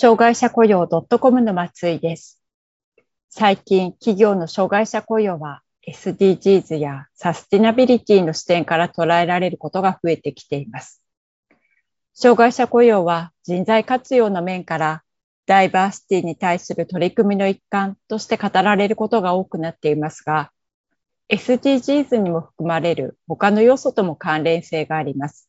障害者雇用 .com の松井です。最近、企業の障害者雇用は SDGs やサスティナビリティの視点から捉えられることが増えてきています。障害者雇用は人材活用の面からダイバーシティに対する取り組みの一環として語られることが多くなっていますが、SDGs にも含まれる他の要素とも関連性があります。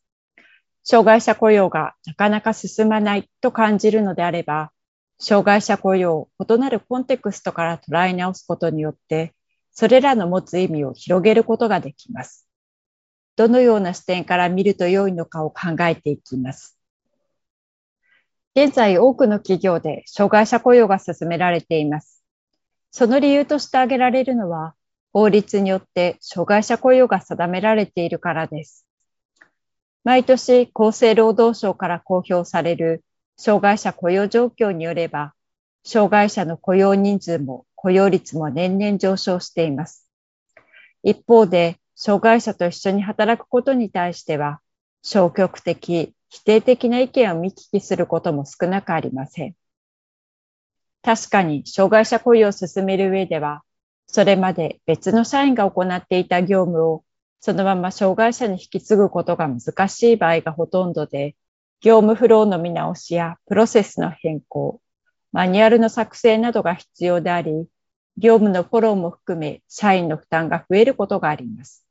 障害者雇用がなかなか進まないと感じるのであれば、障害者雇用を異なるコンテクストから捉え直すことによって、それらの持つ意味を広げることができます。どのような視点から見ると良いのかを考えていきます。現在多くの企業で障害者雇用が進められています。その理由として挙げられるのは、法律によって障害者雇用が定められているからです。毎年厚生労働省から公表される障害者雇用状況によれば、障害者の雇用人数も雇用率も年々上昇しています。一方で、障害者と一緒に働くことに対しては、消極的、否定的な意見を見聞きすることも少なくありません。確かに、障害者雇用を進める上では、それまで別の社員が行っていた業務をそのまま障害者に引き継ぐことが難しい場合がほとんどで、業務フローの見直しやプロセスの変更、マニュアルの作成などが必要であり、業務のフォローも含め社員の負担が増えることがあります。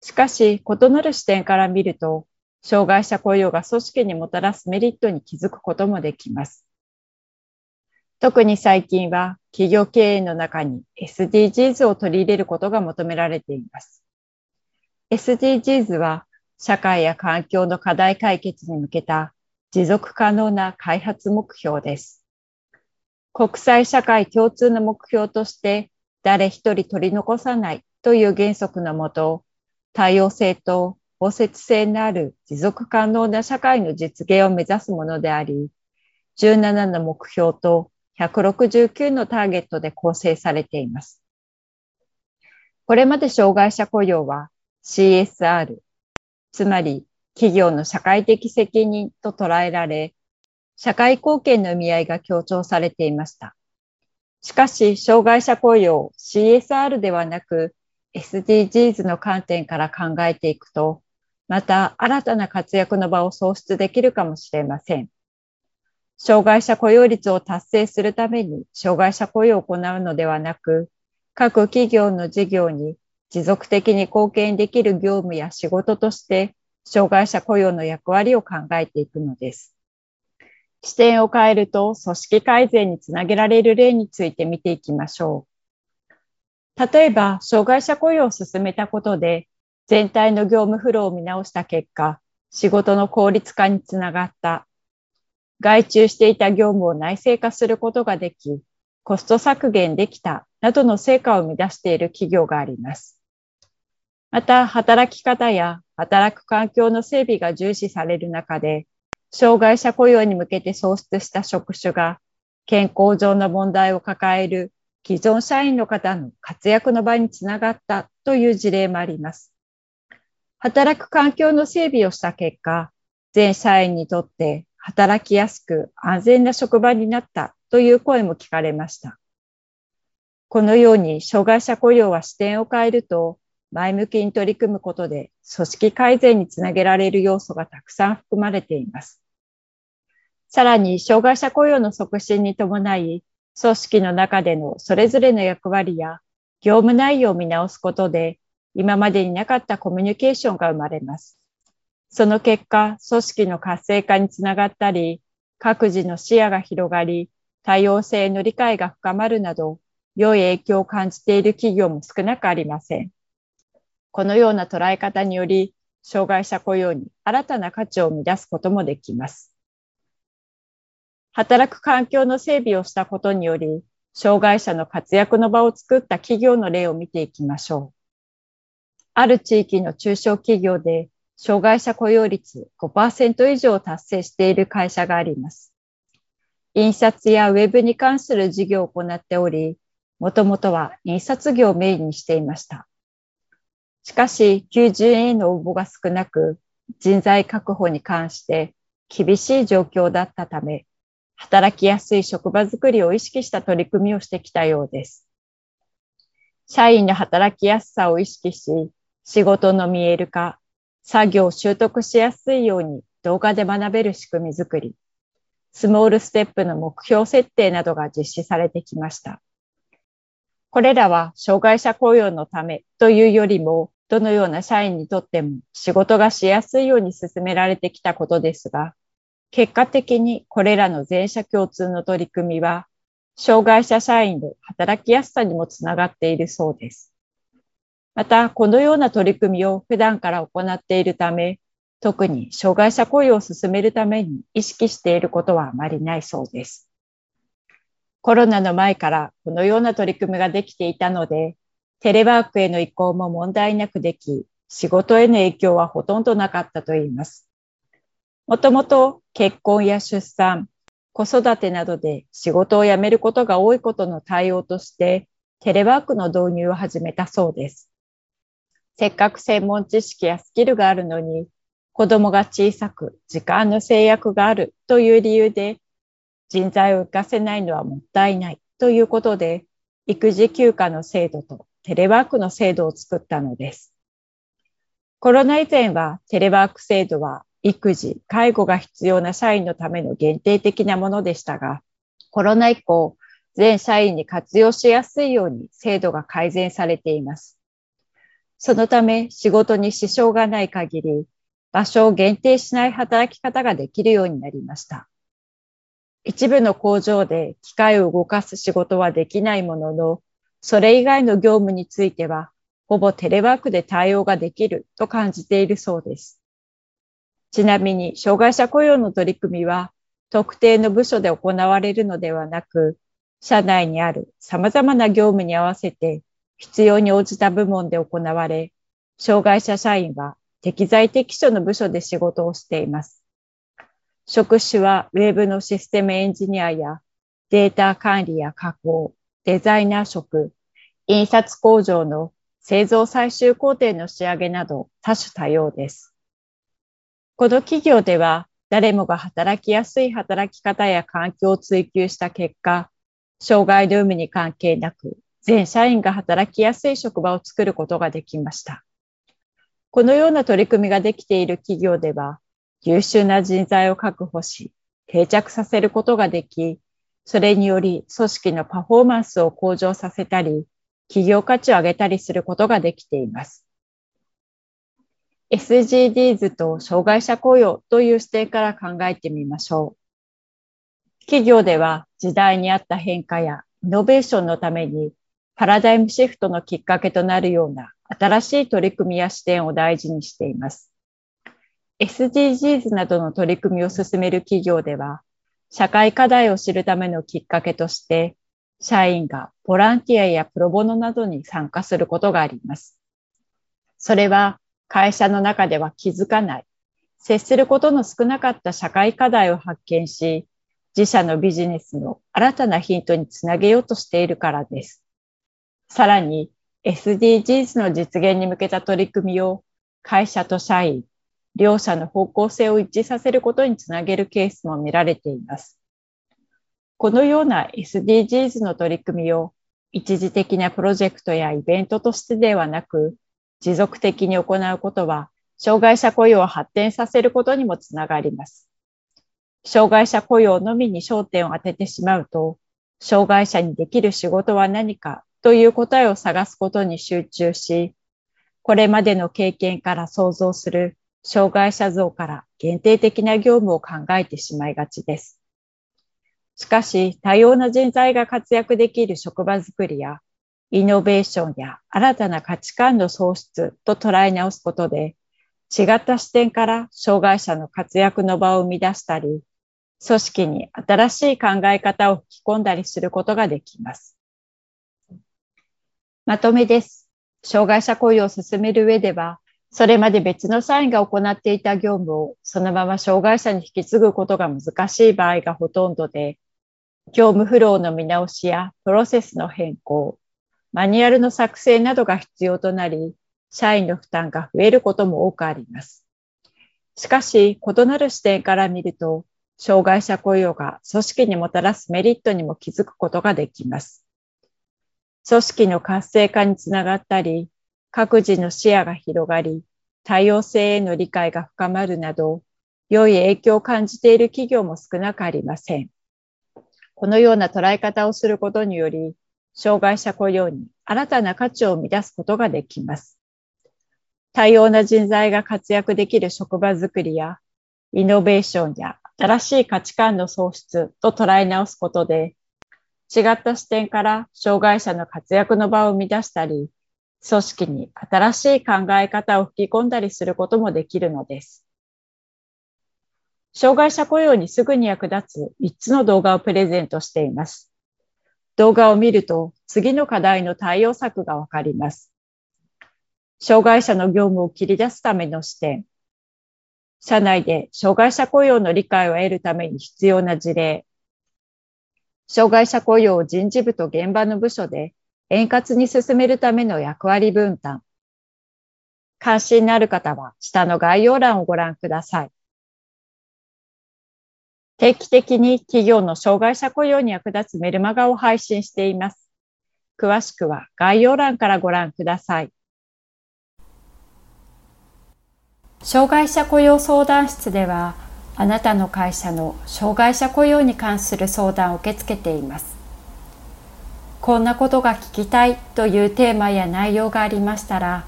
しかし、異なる視点から見ると、障害者雇用が組織にもたらすメリットに気づくこともできます。特に最近は企業経営の中に SDGs を取り入れることが求められています。SDGs は社会や環境の課題解決に向けた持続可能な開発目標です。国際社会共通の目標として誰一人取り残さないという原則のもと、多様性と包摂性のある持続可能な社会の実現を目指すものであり、17の目標と169のターゲットで構成されています。これまで障害者雇用は CSR、つまり企業の社会的責任と捉えられ、社会貢献の意味合いが強調されていました。しかし、障害者雇用 CSR ではなく SDGs の観点から考えていくと、また新たな活躍の場を創出できるかもしれません。障害者雇用率を達成するために障害者雇用を行うのではなく、各企業の事業に持続的に貢献できる業務や仕事として障害者雇用の役割を考えていくのです。視点を変えると組織改善につなげられる例について見ていきましょう。例えば、障害者雇用を進めたことで全体の業務フローを見直した結果、仕事の効率化につながった。外注していた業務を内製化することができ、コスト削減できたなどの成果を生み出している企業があります。また、働き方や働く環境の整備が重視される中で、障害者雇用に向けて創出した職種が健康上の問題を抱える既存社員の方の活躍の場につながったという事例もあります。働く環境の整備をした結果、全社員にとって働きやすく安全な職場になったという声も聞かれました。このように障害者雇用は視点を変えると、前向きに取り組むことで組織改善につなげられる要素がたくさん含まれています。さらに、障害者雇用の促進に伴い、組織の中でのそれぞれの役割や業務内容を見直すことで、今までになかったコミュニケーションが生まれます。その結果、組織の活性化につながったり、各自の視野が広がり、多様性の理解が深まるなど、良い影響を感じている企業も少なくありません。このような捉え方により、障害者雇用に新たな価値を生み出すこともできます。働く環境の整備をしたことにより、障害者の活躍の場を作った企業の例を見ていきましょう。ある地域の中小企業で障害者雇用率5%以上を達成している会社があります。印刷やウェブに関する事業を行っており、もともとは印刷業をメインにしていました。しかし、90円への応募が少なく、人材確保に関して厳しい状況だったため、働きやすい職場づくりを意識した取り組みをしてきたようです。社員の働きやすさを意識し、仕事の見える化、作業を習得しやすいように動画で学べる仕組みづくり、スモールステップの目標設定などが実施されてきました。これらは障害者雇用のためというよりも、どのような社員にとっても仕事がしやすいように進められてきたことですが、結果的にこれらの全社共通の取り組みは、障害者社員の働きやすさにもつながっているそうです。また、このような取り組みを普段から行っているため、特に障害者雇用を進めるために意識していることはあまりないそうです。コロナの前からこのような取り組みができていたので、テレワークへの移行も問題なくでき、仕事への影響はほとんどなかったといいます。もともと結婚や出産、子育てなどで仕事を辞めることが多いことの対応として、テレワークの導入を始めたそうです。せっかく専門知識やスキルがあるのに、子供が小さく時間の制約があるという理由で、人材を活かせないのはもったいないということで、育児休暇の制度とテレワークの制度を作ったのです。コロナ以前はテレワーク制度は育児、介護が必要な社員のための限定的なものでしたが、コロナ以降、全社員に活用しやすいように制度が改善されています。そのため仕事に支障がない限り、場所を限定しない働き方ができるようになりました。一部の工場で機械を動かす仕事はできないものの、それ以外の業務については、ほぼテレワークで対応ができると感じているそうです。ちなみに、障害者雇用の取り組みは、特定の部署で行われるのではなく、社内にある様々な業務に合わせて必要に応じた部門で行われ、障害者社員は適材適所の部署で仕事をしています。職種はウェブのシステムエンジニアやデータ管理や加工、デザイナー職、印刷工場の製造最終工程の仕上げなど多種多様です。この企業では誰もが働きやすい働き方や環境を追求した結果、障害の有無に関係なく全社員が働きやすい職場を作ることができました。このような取り組みができている企業では、優秀な人材を確保し、定着させることができ、それにより組織のパフォーマンスを向上させたり、企業価値を上げたりすることができています。SGDs と障害者雇用という視点から考えてみましょう。企業では時代に合った変化やイノベーションのためにパラダイムシフトのきっかけとなるような新しい取り組みや視点を大事にしています。SDGs などの取り組みを進める企業では、社会課題を知るためのきっかけとして、社員がボランティアやプロボノなどに参加することがあります。それは会社の中では気づかない、接することの少なかった社会課題を発見し、自社のビジネスの新たなヒントにつなげようとしているからです。さらに SDGs の実現に向けた取り組みを会社と社員、両者の方向性を一致させることにつなげるケースも見られています。このような SDGs の取り組みを一時的なプロジェクトやイベントとしてではなく、持続的に行うことは、障害者雇用を発展させることにもつながります。障害者雇用のみに焦点を当ててしまうと、障害者にできる仕事は何かという答えを探すことに集中し、これまでの経験から想像する障害者像から限定的な業務を考えてしまいがちです。しかし、多様な人材が活躍できる職場づくりや、イノベーションや新たな価値観の創出と捉え直すことで、違った視点から障害者の活躍の場を生み出したり、組織に新しい考え方を吹き込んだりすることができます。まとめです。障害者雇用を進める上では、それまで別の社員が行っていた業務をそのまま障害者に引き継ぐことが難しい場合がほとんどで、業務フローの見直しやプロセスの変更、マニュアルの作成などが必要となり、社員の負担が増えることも多くあります。しかし、異なる視点から見ると、障害者雇用が組織にもたらすメリットにも気づくことができます。組織の活性化につながったり、各自の視野が広がり、多様性への理解が深まるなど、良い影響を感じている企業も少なくありません。このような捉え方をすることにより、障害者雇用に新たな価値を生み出すことができます。多様な人材が活躍できる職場づくりや、イノベーションや新しい価値観の創出と捉え直すことで、違った視点から障害者の活躍の場を生み出したり、組織に新しい考え方を吹き込んだりすることもできるのです。障害者雇用にすぐに役立つ3つの動画をプレゼントしています。動画を見ると次の課題の対応策がわかります。障害者の業務を切り出すための視点。社内で障害者雇用の理解を得るために必要な事例。障害者雇用を人事部と現場の部署で円滑に進めるための役割分担。関心のある方は下の概要欄をご覧ください。定期的に企業の障害者雇用に役立つメルマガを配信しています。詳しくは概要欄からご覧ください。障害者雇用相談室では、あなたの会社の障害者雇用に関する相談を受け付けています。こんなことが聞きたいというテーマや内容がありましたら、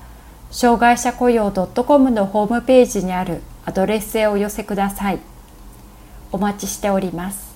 障害者雇用 .com のホームページにあるアドレスへお寄せください。お待ちしております。